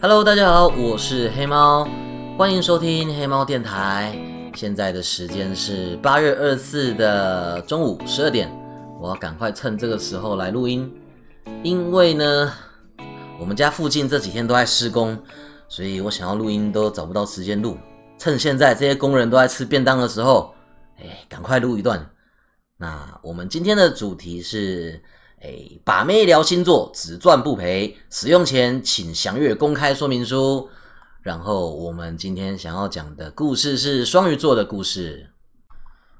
Hello，大家好，我是黑猫，欢迎收听黑猫电台。现在的时间是八月二十四的中午十二点，我要赶快趁这个时候来录音，因为呢，我们家附近这几天都在施工，所以我想要录音都找不到时间录。趁现在这些工人都在吃便当的时候，哎，赶快录一段。那我们今天的主题是。哎，把妹聊星座只赚不赔，使用前请详阅公开说明书。然后我们今天想要讲的故事是双鱼座的故事。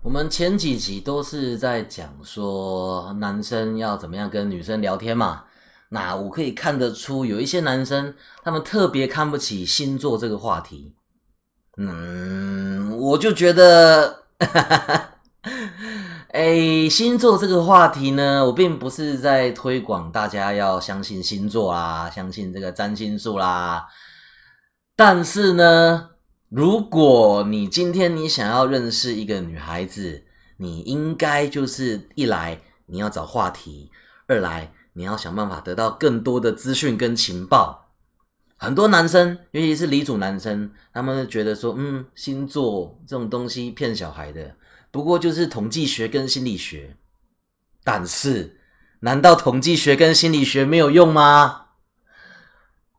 我们前几集都是在讲说男生要怎么样跟女生聊天嘛。那我可以看得出有一些男生他们特别看不起星座这个话题。嗯，我就觉得。哎，星座这个话题呢，我并不是在推广大家要相信星座啦，相信这个占星术啦。但是呢，如果你今天你想要认识一个女孩子，你应该就是一来你要找话题，二来你要想办法得到更多的资讯跟情报。很多男生，尤其是离组男生，他们觉得说，嗯，星座这种东西骗小孩的。不过就是统计学跟心理学，但是难道统计学跟心理学没有用吗？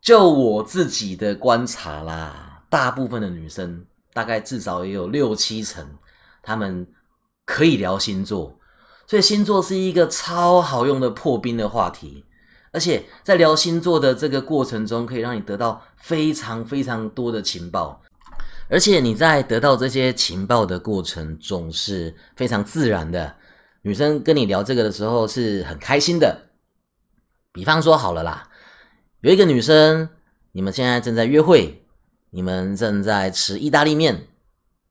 就我自己的观察啦，大部分的女生大概至少也有六七成，她们可以聊星座，所以星座是一个超好用的破冰的话题，而且在聊星座的这个过程中，可以让你得到非常非常多的情报。而且你在得到这些情报的过程总是非常自然的，女生跟你聊这个的时候是很开心的。比方说好了啦，有一个女生，你们现在正在约会，你们正在吃意大利面，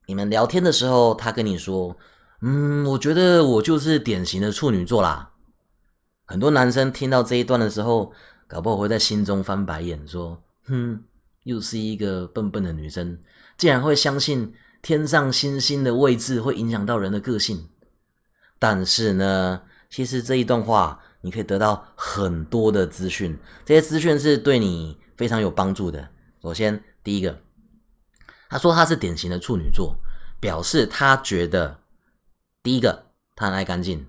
你们聊天的时候，她跟你说：“嗯，我觉得我就是典型的处女座啦。”很多男生听到这一段的时候，搞不好会在心中翻白眼，说：“哼，又是一个笨笨的女生。”竟然会相信天上星星的位置会影响到人的个性，但是呢，其实这一段话你可以得到很多的资讯，这些资讯是对你非常有帮助的。首先，第一个，他说他是典型的处女座，表示他觉得第一个他很爱干净，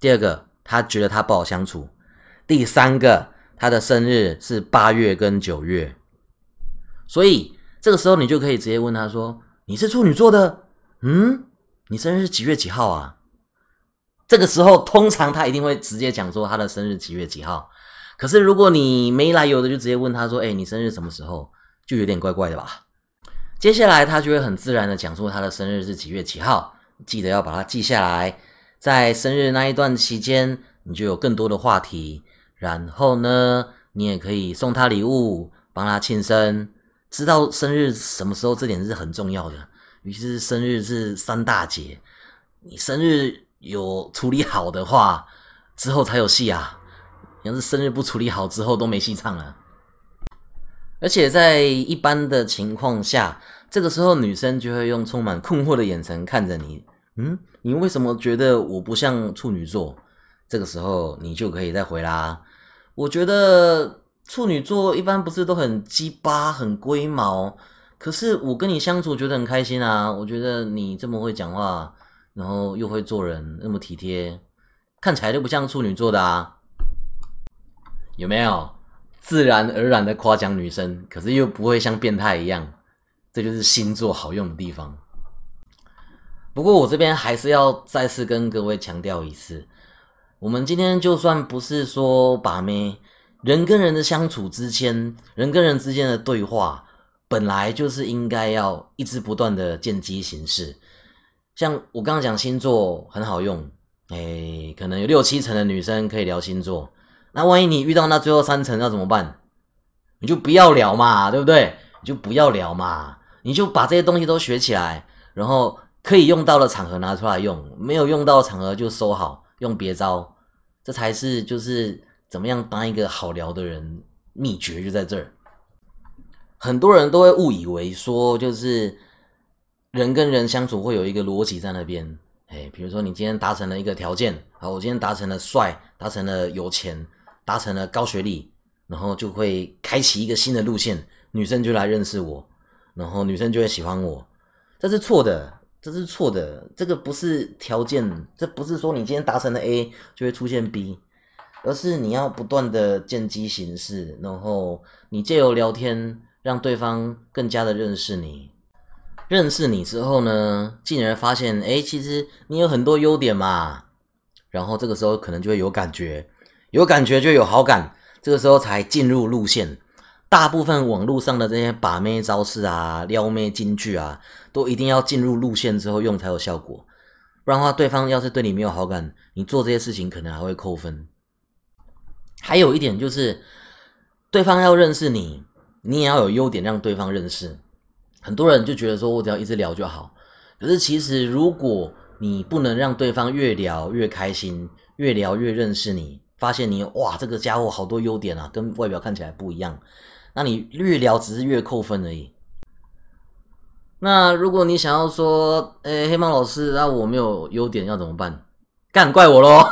第二个他觉得他不好相处，第三个他的生日是八月跟九月，所以。这个时候，你就可以直接问他说：“你是处女座的，嗯，你生日是几月几号啊？”这个时候，通常他一定会直接讲说他的生日几月几号。可是，如果你没来由的就直接问他说：“哎，你生日什么时候？”就有点怪怪的吧。接下来，他就会很自然的讲述他的生日是几月几号，记得要把它记下来。在生日那一段期间，你就有更多的话题。然后呢，你也可以送他礼物，帮他庆生。知道生日什么时候，这点是很重要的。尤其是生日是三大节，你生日有处理好的话，之后才有戏啊。要是生日不处理好，之后都没戏唱了。而且在一般的情况下，这个时候女生就会用充满困惑的眼神看着你。嗯，你为什么觉得我不像处女座？这个时候你就可以再回啦。我觉得。处女座一般不是都很鸡巴、很龟毛，可是我跟你相处觉得很开心啊！我觉得你这么会讲话，然后又会做人，那么体贴，看起来就不像处女座的啊！有没有？自然而然的夸奖女生，可是又不会像变态一样，这就是星座好用的地方。不过我这边还是要再次跟各位强调一次，我们今天就算不是说把妹。人跟人的相处之间，人跟人之间的对话，本来就是应该要一直不断的见机行事。像我刚刚讲星座很好用，哎，可能有六七成的女生可以聊星座。那万一你遇到那最后三成要怎么办？你就不要聊嘛，对不对？你就不要聊嘛，你就把这些东西都学起来，然后可以用到的场合拿出来用，没有用到的场合就收好，用别招，这才是就是。怎么样当一个好聊的人？秘诀就在这儿。很多人都会误以为说，就是人跟人相处会有一个逻辑在那边。哎，比如说你今天达成了一个条件，好，我今天达成了帅，达成了有钱，达成了高学历，然后就会开启一个新的路线，女生就来认识我，然后女生就会喜欢我。这是错的，这是错的，这个不是条件，这不是说你今天达成了 A 就会出现 B，而是你要不断的见机行事，然后你借由聊天让对方更加的认识你。认识你之后呢，进而发现，哎，其实你有很多优点嘛。然后这个时候可能就会有感觉，有感觉就有好感，这个时候才进入路线。大部分网络上的这些把妹招式啊、撩妹金句啊，都一定要进入路线之后用才有效果。不然的话，对方要是对你没有好感，你做这些事情可能还会扣分。还有一点就是，对方要认识你，你也要有优点让对方认识。很多人就觉得说，我只要一直聊就好。可是其实，如果你不能让对方越聊越开心，越聊越认识你，发现你哇，这个家伙好多优点啊，跟外表看起来不一样，那你越聊只是越扣分而已。那如果你想要说，诶，黑猫老师，那我没有优点要怎么办？干怪我喽！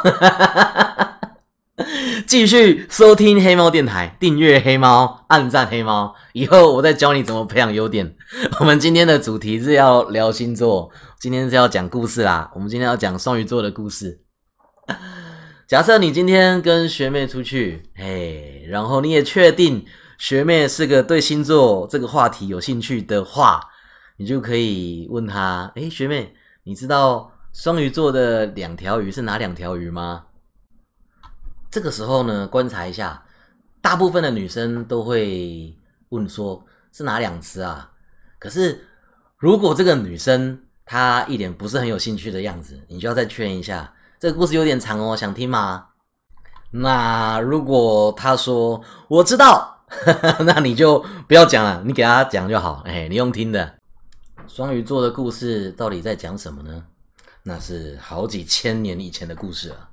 继续收听黑猫电台，订阅黑猫，暗赞黑猫。以后我再教你怎么培养优点。我们今天的主题是要聊星座，今天是要讲故事啦。我们今天要讲双鱼座的故事。假设你今天跟学妹出去，嘿，然后你也确定学妹是个对星座这个话题有兴趣的话，你就可以问她：哎，学妹，你知道双鱼座的两条鱼是哪两条鱼吗？这个时候呢，观察一下，大部分的女生都会问说：“是哪两只啊？”可是如果这个女生她一脸不是很有兴趣的样子，你就要再劝一下。这个故事有点长哦，想听吗？那如果她说我知道，那你就不要讲了，你给她讲就好。哎，你用听的。双鱼座的故事到底在讲什么呢？那是好几千年以前的故事了。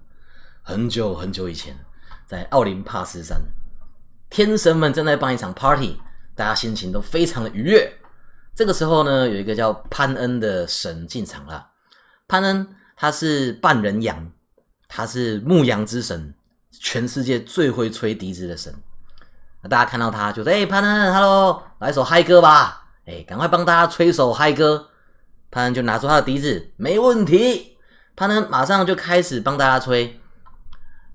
很久很久以前，在奥林帕斯山，天神们正在办一场 party，大家心情都非常的愉悦。这个时候呢，有一个叫潘恩的神进场了。潘恩他是半人羊，他是牧羊之神，全世界最会吹笛子的神。大家看到他，就说：“哎，潘恩，hello，来首嗨歌吧！哎，赶快帮大家吹一首嗨歌。”潘恩就拿出他的笛子，没问题。潘恩马上就开始帮大家吹。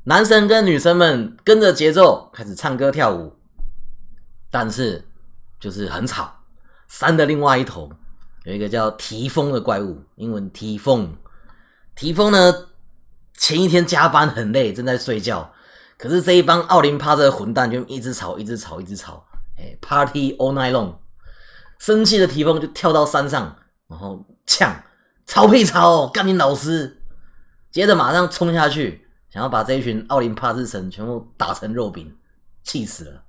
男生跟女生们跟着节奏开始唱歌跳舞，但是就是很吵。山的另外一头有一个叫提风的怪物，英文提风。提风呢，前一天加班很累，正在睡觉。可是这一帮奥林帕斯的混蛋就一直吵，一直吵，一直吵。哎，Party all night long。生气的提风就跳到山上，然后呛：“吵屁吵，干你老师！”接着马上冲下去。想要把这一群奥林帕斯神全部打成肉饼，气死了。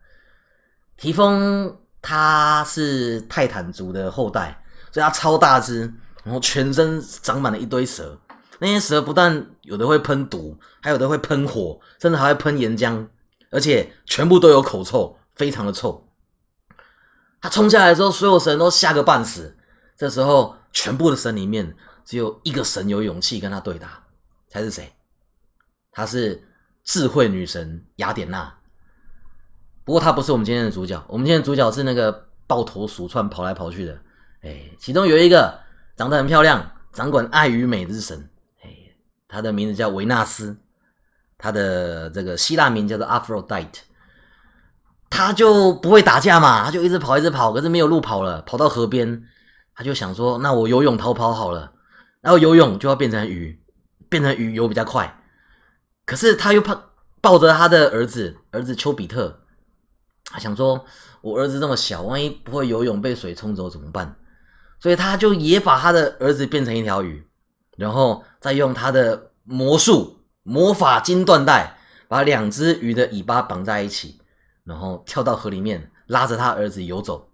提丰他是泰坦族的后代，所以他超大只，然后全身长满了一堆蛇。那些蛇不但有的会喷毒，还有的会喷火，甚至还会喷岩浆，而且全部都有口臭，非常的臭。他冲下来之后，所有神都吓个半死。这时候，全部的神里面只有一个神有勇气跟他对打，猜是谁？她是智慧女神雅典娜，不过她不是我们今天的主角。我们今天的主角是那个抱头鼠窜跑来跑去的，哎，其中有一个长得很漂亮，掌管爱与美之神，哎，她的名字叫维纳斯，她的这个希腊名叫做 Aphrodite。她就不会打架嘛，她就一直跑一直跑，可是没有路跑了，跑到河边，她就想说，那我游泳逃跑好了，然后游泳就要变成鱼，变成鱼游比较快。可是他又怕抱着他的儿子，儿子丘比特，他想说：“我儿子这么小，万一不会游泳被水冲走怎么办？”所以他就也把他的儿子变成一条鱼，然后再用他的魔术魔法金缎带把两只鱼的尾巴绑在一起，然后跳到河里面拉着他儿子游走。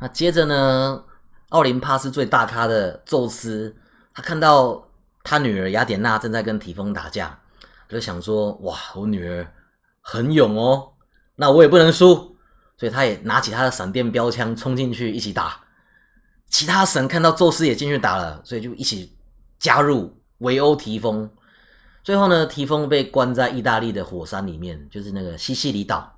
那接着呢，奥林帕斯最大咖的宙斯，他看到他女儿雅典娜正在跟提丰打架。就想说，哇，我女儿很勇哦，那我也不能输，所以他也拿起他的闪电标枪冲进去一起打。其他神看到宙斯也进去打了，所以就一起加入围殴提丰。最后呢，提丰被关在意大利的火山里面，就是那个西西里岛。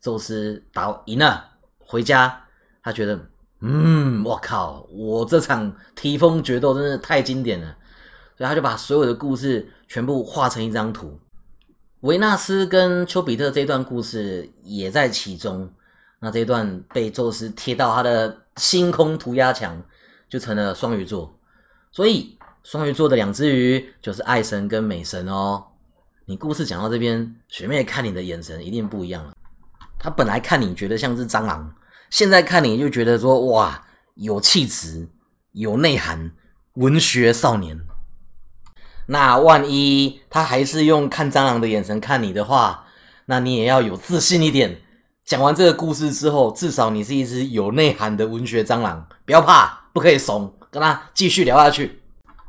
宙斯打赢了，回家，他觉得，嗯，我靠，我这场提风决斗真的太经典了，所以他就把所有的故事全部画成一张图。维纳斯跟丘比特这段故事也在其中。那这段被宙斯贴到他的星空涂鸦墙，就成了双鱼座。所以双鱼座的两只鱼就是爱神跟美神哦。你故事讲到这边，学妹看你的眼神一定不一样了。她本来看你觉得像是蟑螂，现在看你就觉得说哇，有气质、有内涵，文学少年。那万一他还是用看蟑螂的眼神看你的话，那你也要有自信一点。讲完这个故事之后，至少你是一只有内涵的文学蟑螂，不要怕，不可以怂，跟他继续聊下去。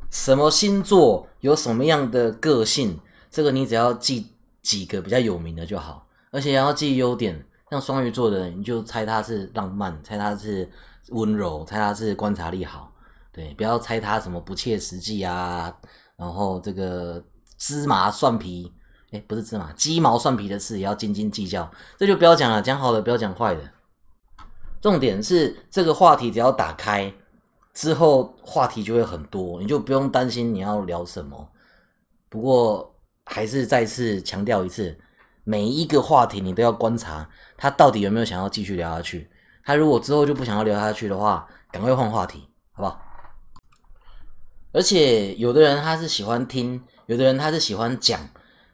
什么星座有什么样的个性，这个你只要记几个比较有名的就好，而且要记优点。像双鱼座的人，你就猜他是浪漫，猜他是温柔，猜他是观察力好，对，不要猜他什么不切实际啊，然后这个芝麻蒜皮。哎，不是芝麻，鸡毛蒜皮的事也要斤斤计较，这就不要讲了，讲好的不要讲坏的。重点是这个话题只要打开之后，话题就会很多，你就不用担心你要聊什么。不过还是再次强调一次，每一个话题你都要观察他到底有没有想要继续聊下去。他如果之后就不想要聊下去的话，赶快换话题，好不好？而且有的人他是喜欢听，有的人他是喜欢讲。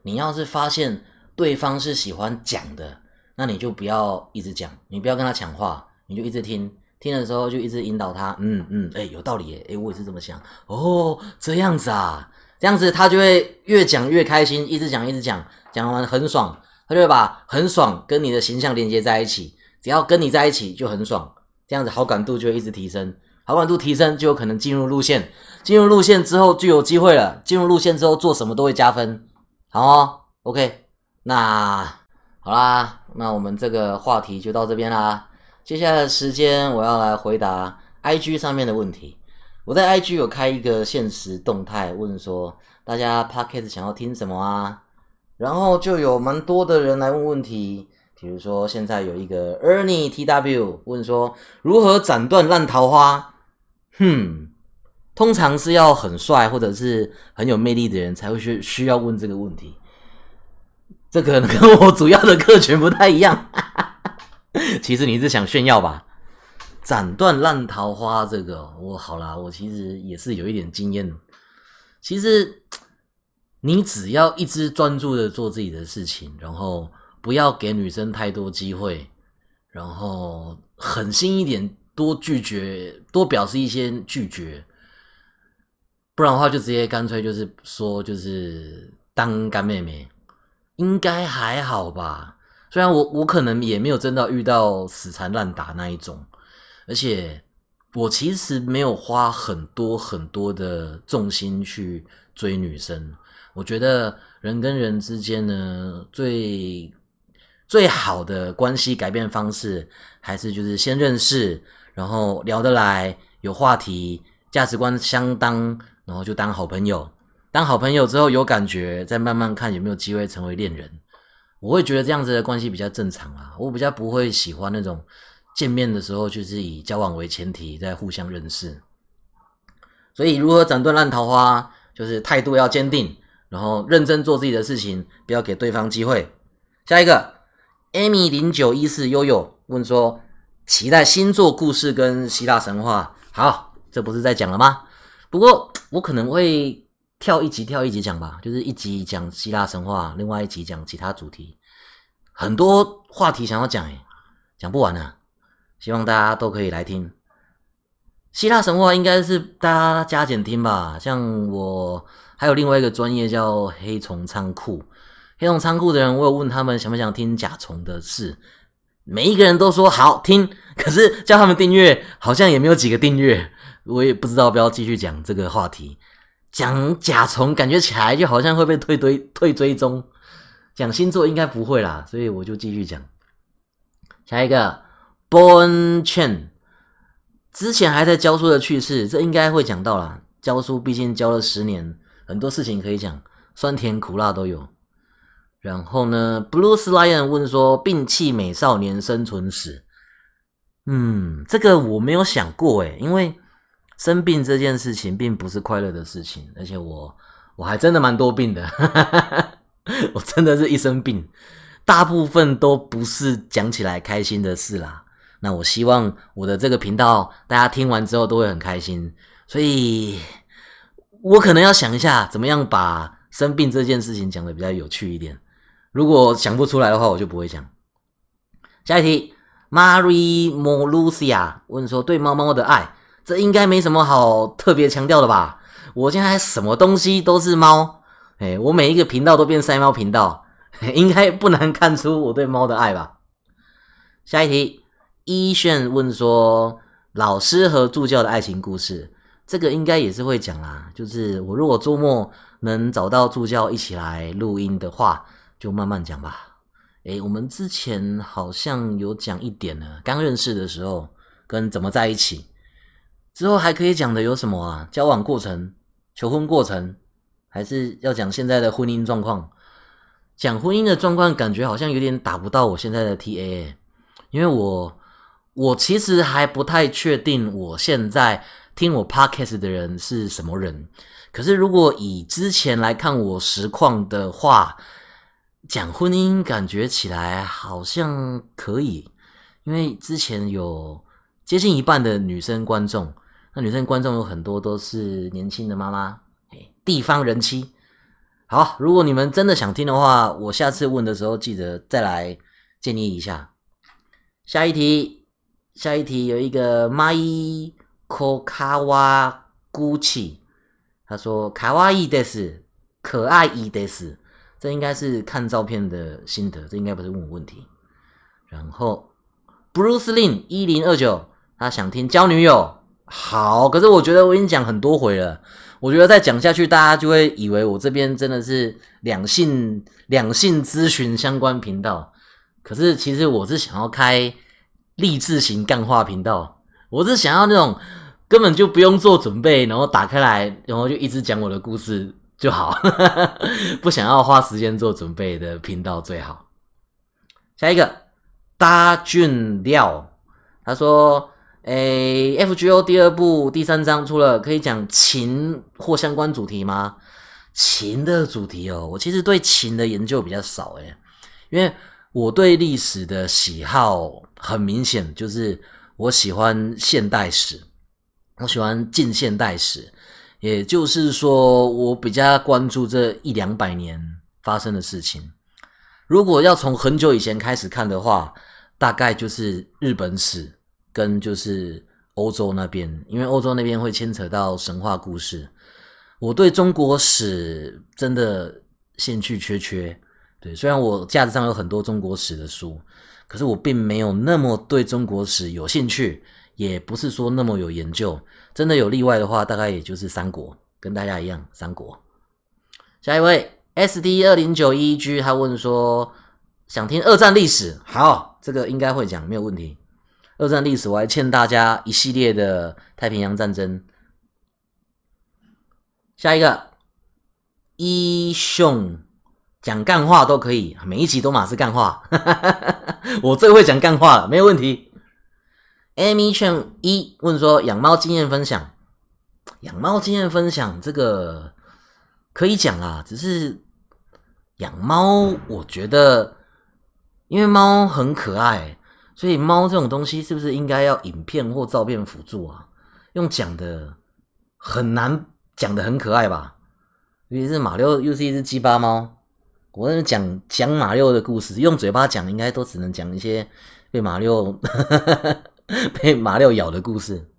你要是发现对方是喜欢讲的，那你就不要一直讲，你不要跟他抢话，你就一直听，听的时候就一直引导他，嗯嗯，哎，有道理，哎，我也是这么想，哦，这样子啊，这样子他就会越讲越开心，一直讲一直讲，讲完很爽，他就会把很爽跟你的形象连接在一起，只要跟你在一起就很爽，这样子好感度就会一直提升，好感度提升就有可能进入路线，进入路线之后就有机会了，进入路线之后做什么都会加分。好哦，OK，那好啦，那我们这个话题就到这边啦。接下来的时间，我要来回答 IG 上面的问题。我在 IG 有开一个现实动态，问说大家 Podcast 想要听什么啊？然后就有蛮多的人来问问题，比如说现在有一个 Ernie TW 问说如何斩断烂桃花？哼。通常是要很帅或者是很有魅力的人才会需需要问这个问题，这可能跟我主要的客群不太一样。其实你是想炫耀吧？斩断烂桃花这个，我好啦，我其实也是有一点经验。其实你只要一直专注的做自己的事情，然后不要给女生太多机会，然后狠心一点，多拒绝，多表示一些拒绝。不然的话，就直接干脆就是说，就是当干妹妹，应该还好吧。虽然我我可能也没有真的遇到死缠烂打那一种，而且我其实没有花很多很多的重心去追女生。我觉得人跟人之间呢，最最好的关系改变方式，还是就是先认识，然后聊得来，有话题，价值观相当。然后就当好朋友，当好朋友之后有感觉，再慢慢看有没有机会成为恋人。我会觉得这样子的关系比较正常啊。我比较不会喜欢那种见面的时候就是以交往为前提再互相认识。所以如何斩断烂桃花，就是态度要坚定，然后认真做自己的事情，不要给对方机会。下一个，Amy 零九一四悠悠问说：期待星座故事跟希腊神话。好，这不是在讲了吗？不过我可能会跳一集跳一集讲吧，就是一集讲希腊神话，另外一集讲其他主题，很多话题想要讲诶，讲不完啊！希望大家都可以来听。希腊神话应该是大家加减听吧，像我还有另外一个专业叫黑虫仓库，黑虫仓库的人，我有问他们想不想听甲虫的事，每一个人都说好听，可是叫他们订阅，好像也没有几个订阅。我也不知道要不要继续讲这个话题，讲甲虫感觉起来就好像会被退追退追踪，讲星座应该不会啦，所以我就继续讲。下一个 Born Chen，之前还在教书的趣事，这应该会讲到啦。教书毕竟教了十年，很多事情可以讲，酸甜苦辣都有。然后呢，Blues Lion 问说病气美少年生存史。嗯，这个我没有想过诶，因为生病这件事情并不是快乐的事情，而且我我还真的蛮多病的，我真的是一生病，大部分都不是讲起来开心的事啦。那我希望我的这个频道大家听完之后都会很开心，所以我可能要想一下怎么样把生病这件事情讲的比较有趣一点。如果想不出来的话，我就不会讲。下一题。mari Molucia 问说：“对猫猫的爱，这应该没什么好特别强调的吧？我现在什么东西都是猫，哎，我每一个频道都变塞猫频道，应该不难看出我对猫的爱吧？”下一题，一炫问说：“老师和助教的爱情故事，这个应该也是会讲啦。就是我如果周末能找到助教一起来录音的话，就慢慢讲吧。”诶，我们之前好像有讲一点呢，刚认识的时候跟怎么在一起，之后还可以讲的有什么啊？交往过程、求婚过程，还是要讲现在的婚姻状况？讲婚姻的状况，感觉好像有点打不到我现在的 TA，因为我我其实还不太确定我现在听我 Podcast 的人是什么人。可是如果以之前来看我实况的话，讲婚姻感觉起来好像可以，因为之前有接近一半的女生观众，那女生观众有很多都是年轻的妈妈，地方人妻。好，如果你们真的想听的话，我下次问的时候记得再来建议一下。下一题，下一题有一个 My Kokawa Gucci，他说卡哇伊的是可爱伊的是。这应该是看照片的心得，这应该不是问我问题。然后，Bruce Lin 一零二九，他想听交女友，好，可是我觉得我已经讲很多回了，我觉得再讲下去，大家就会以为我这边真的是两性两性咨询相关频道。可是其实我是想要开励志型干话频道，我是想要那种根本就不用做准备，然后打开来，然后就一直讲我的故事。就好，不想要花时间做准备的频道最好。下一个，大俊廖，他说：“诶，F G O 第二部第三章出了，可以讲琴或相关主题吗？琴的主题哦，我其实对琴的研究比较少诶，因为我对历史的喜好很明显，就是我喜欢现代史，我喜欢近现代史。”也就是说，我比较关注这一两百年发生的事情。如果要从很久以前开始看的话，大概就是日本史跟就是欧洲那边，因为欧洲那边会牵扯到神话故事。我对中国史真的兴趣缺缺。对，虽然我架子上有很多中国史的书，可是我并没有那么对中国史有兴趣。也不是说那么有研究，真的有例外的话，大概也就是三国，跟大家一样，三国。下一位 S D 二零九一 G，他问说想听二战历史，好，这个应该会讲，没有问题。二战历史我还欠大家一系列的太平洋战争。下一个一雄讲干话都可以，每一集都马是干话，我最会讲干话了，没有问题。Amy Chen 一问说：养猫经验分享，养猫经验分享这个可以讲啊，只是养猫，我觉得因为猫很可爱，所以猫这种东西是不是应该要影片或照片辅助啊？用讲的很难讲的很可爱吧？尤其是马六又是一只鸡巴猫，我讲讲马六的故事，用嘴巴讲应该都只能讲一些被马六。被马六咬的故事。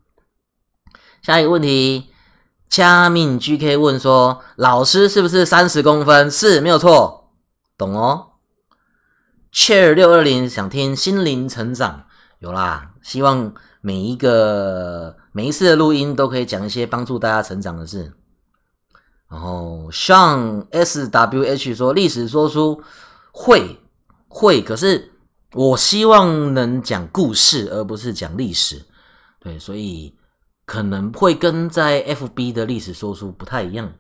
下一个问题，加命 GK 问说：“老师是不是三十公分？”是，没有错，懂哦。Chair 六二零想听心灵成长，有啦。希望每一个每一次的录音都可以讲一些帮助大家成长的事。然后像 SWH 说历史说书会会，可是。我希望能讲故事，而不是讲历史，对，所以可能会跟在 FB 的历史说书不太一样。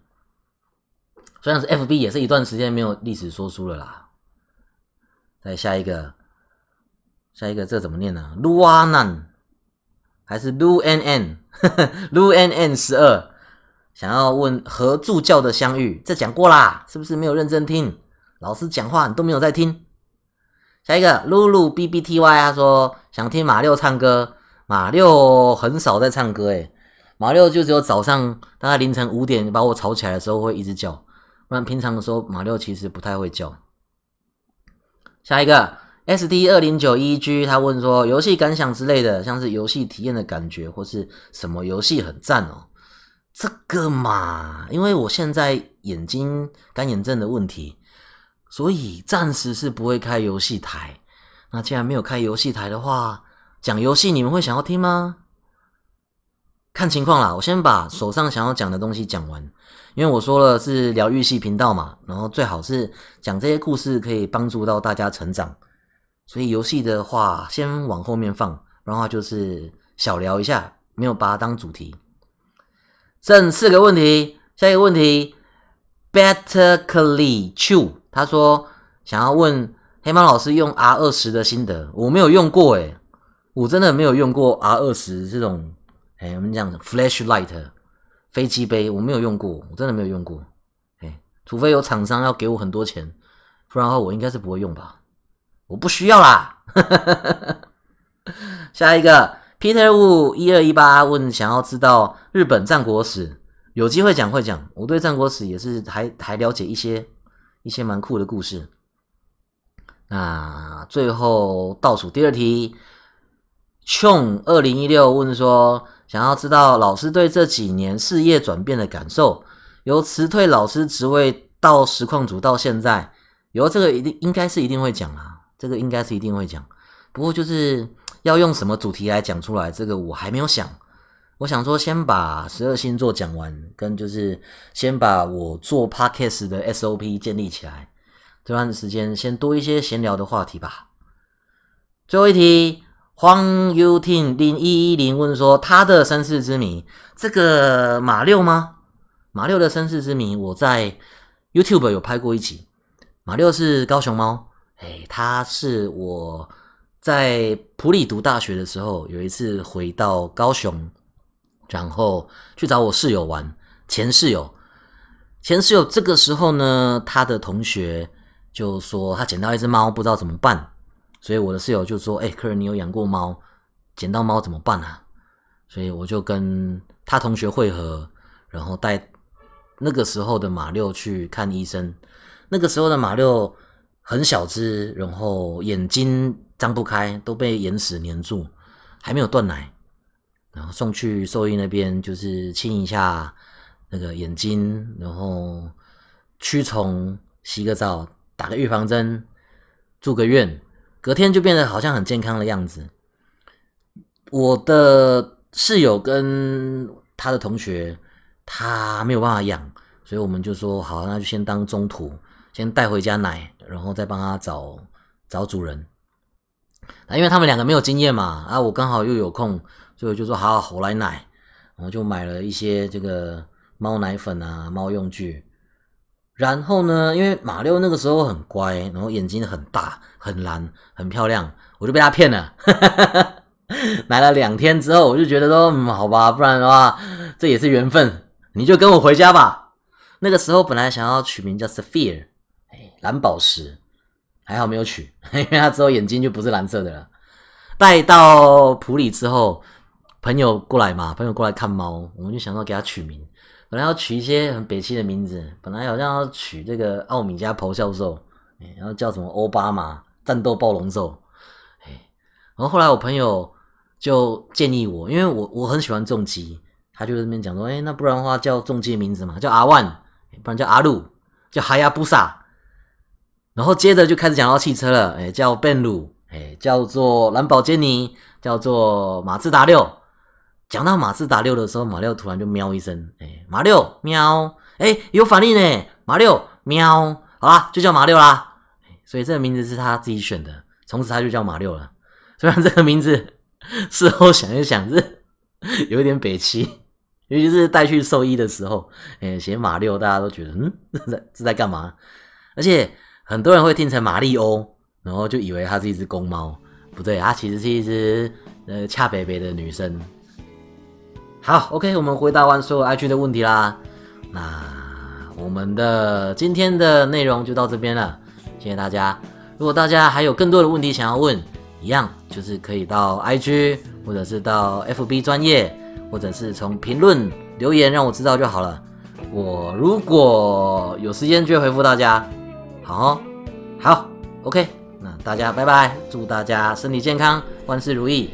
虽然是 FB 也是一段时间没有历史说书了啦，再下一个，下一个这怎么念呢？Luanan 还是 Lu N N？Lu N N 十二，想要问和助教的相遇，这讲过啦，是不是没有认真听？老师讲话你都没有在听。下一个露露 B B T Y，他说想听马六唱歌，马六很少在唱歌，诶，马六就只有早上大概凌晨五点把我吵起来的时候会一直叫，不然平常的时候马六其实不太会叫。下一个 S D 二零九一 G，他问说游戏感想之类的，像是游戏体验的感觉或是什么游戏很赞哦，这个嘛，因为我现在眼睛干眼症的问题。所以暂时是不会开游戏台。那既然没有开游戏台的话，讲游戏你们会想要听吗？看情况啦。我先把手上想要讲的东西讲完，因为我说了是疗愈系频道嘛，然后最好是讲这些故事可以帮助到大家成长。所以游戏的话先往后面放，然后就是小聊一下，没有把它当主题。剩四个问题，下一个问题，Better Clean Chew。他说想要问黑猫老师用 R 二十的心得，我没有用过诶，我真的没有用过 R 二十这种，哎，我们讲 flashlight 飞机杯，我没有用过，我真的没有用过，哎，除非有厂商要给我很多钱，不然的话我应该是不会用吧，我不需要啦。下一个 Peter Wu 一二一八问想要知道日本战国史，有机会讲会讲，我对战国史也是还还了解一些。一些蛮酷的故事。那最后倒数第二题，Chong 二零一六问说，想要知道老师对这几年事业转变的感受，由辞退老师职位到实况组到现在，有这个一定应该是一定会讲啊，这个应该是一定会讲。不过就是要用什么主题来讲出来，这个我还没有想。我想说，先把十二星座讲完，跟就是先把我做 podcast 的 SOP 建立起来。这段时间先多一些闲聊的话题吧。最后一题，黄 U T 零一一零问说，他的身世之谜，这个马六吗？马六的身世之谜，我在 YouTube 有拍过一集。马六是高雄猫，哎，他是我在普里读大学的时候，有一次回到高雄。然后去找我室友玩，前室友，前室友这个时候呢，他的同学就说他捡到一只猫，不知道怎么办，所以我的室友就说：“哎，客人，你有养过猫？捡到猫怎么办啊？”所以我就跟他同学会合，然后带那个时候的马六去看医生。那个时候的马六很小只，然后眼睛张不开，都被眼屎粘住，还没有断奶。然后送去兽医那边，就是清一下那个眼睛，然后驱虫、洗个澡、打个预防针、住个院，隔天就变得好像很健康的样子。我的室友跟他的同学，他没有办法养，所以我们就说好，那就先当中途，先带回家奶，然后再帮他找找主人。那因为他们两个没有经验嘛，啊，我刚好又有空。所以就说好，我来奶，我就买了一些这个猫奶粉啊、猫用具。然后呢，因为马六那个时候很乖，然后眼睛很大、很蓝、很漂亮，我就被他骗了。奶了两天之后，我就觉得说，嗯，好吧，不然的话，这也是缘分，你就跟我回家吧。那个时候本来想要取名叫 Sapphire，哎，蓝宝石，还好没有取，因为他之后眼睛就不是蓝色的了。带到普里之后。朋友过来嘛，朋友过来看猫，我们就想到给他取名，本来要取一些很北气的名字，本来好像要取这个奥米加咆哮兽，然后叫什么欧巴马战斗暴龙兽，哎，然后后来我朋友就建议我，因为我我很喜欢重机，他就在那边讲说，哎，那不然的话叫重机的名字嘛，叫阿万，不然叫阿鲁，叫哈亚布萨，然后接着就开始讲到汽车了，哎，叫贝鲁，哎，叫做兰博基尼，叫做马自达六。讲到马自达六的时候，马六突然就喵一声，哎，马六喵，哎，有反应呢，马六喵，好啦，就叫马六啦。所以这个名字是他自己选的，从此他就叫马六了。虽然这个名字事后想一想是有一点北气，尤其是带去兽医的时候，哎，写马六，大家都觉得嗯，这 在这在干嘛？而且很多人会听成马里欧，然后就以为它是一只公猫，不对，它其实是一只呃恰北北的女生。好，OK，我们回答完所有 IG 的问题啦。那我们的今天的内容就到这边了，谢谢大家。如果大家还有更多的问题想要问，一样就是可以到 IG 或者是到 FB 专业，或者是从评论留言让我知道就好了。我如果有时间就会回复大家。好，好，OK，那大家拜拜，祝大家身体健康，万事如意。